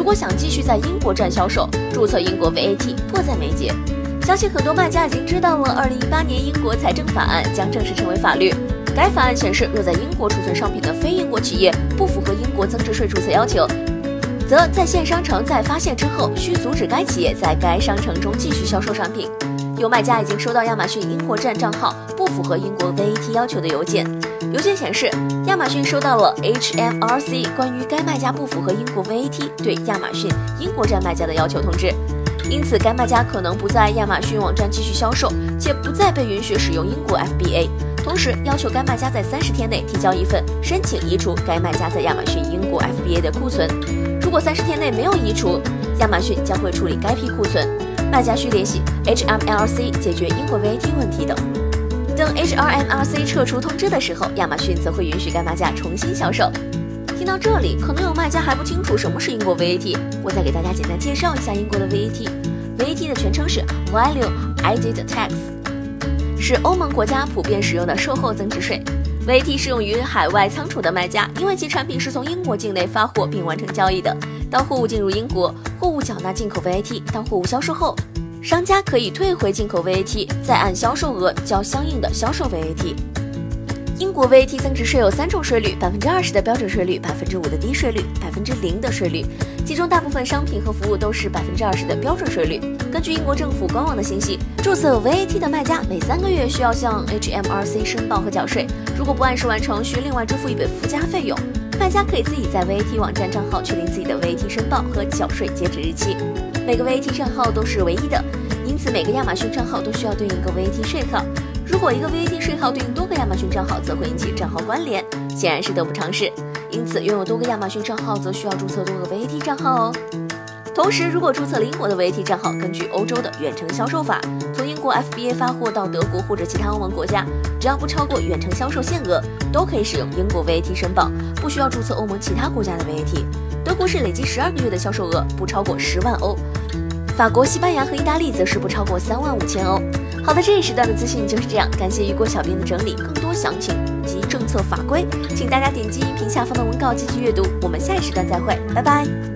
如果想继续在英国站销售，注册英国 VAT 迫在眉睫。相信很多卖家已经知道了，二零一八年英国财政法案将正式成为法律。该法案显示，若在英国储存商品的非英国企业不符合英国增值税注册要求，则在线商城在发现之后，需阻止该企业在该商城中继续销售商品。有卖家已经收到亚马逊英国站账号不符合英国 VAT 要求的邮件。邮件显示，亚马逊收到了 HMRC 关于该卖家不符合英国 VAT 对亚马逊英国站卖家的要求通知，因此该卖家可能不在亚马逊网站继续销售，且不再被允许使用英国 FBA。同时，要求该卖家在三十天内提交一份申请移除该卖家在亚马逊英国 FBA 的库存。如果三十天内没有移除，亚马逊将会处理该批库存。卖家需联系 HMRC 解决英国 VAT 问题等。等 HRMRC 撤出通知的时候，亚马逊则会允许该卖家重新销售。听到这里，可能有卖家还不清楚什么是英国 VAT，我再给大家简单介绍一下英国的 VAT。VAT 的全称是 Value Added Tax，是欧盟国家普遍使用的售后增值税。VAT 适用于海外仓储的卖家，因为其产品是从英国境内发货并完成交易的。当货物进入英国，货物缴纳进口 VAT。当货物销售后，商家可以退回进口 VAT，再按销售额交相应的销售 VAT。英国 VAT 增值税有三种税率：百分之二十的标准税率，百分之五的低税率，百分之零的税率。其中大部分商品和服务都是百分之二十的标准税率。根据英国政府官网的信息，注册 VAT 的卖家每三个月需要向 HMRC 申报和缴税，如果不按时完成，需另外支付一笔附加费用。卖家可以自己在 VAT 网站账号确定自己的 VAT 申报和缴税截止日期。每个 VAT 账号都是唯一的，因此每个亚马逊账号都需要对应一个 VAT 税号。如果一个 VAT 税号对应多个亚马逊账号，则会引起账号关联，显然是得不偿失。因此，拥有多个亚马逊账号则需要注册多个 VAT 账号哦。同时，如果注册了英国的 VAT 账号，根据欧洲的远程销售法，从英国 FBA 发货到德国或者其他欧盟国家，只要不超过远程销售限额，都可以使用英国 VAT 申报，不需要注册欧盟其他国家的 VAT。德国是累计十二个月的销售额不超过十万欧，法国、西班牙和意大利则是不超过三万五千欧。好的，这一时段的资讯就是这样，感谢雨果小编的整理。更多详情及政策法规，请大家点击音频下方的文稿继续阅读。我们下一时段再会，拜拜。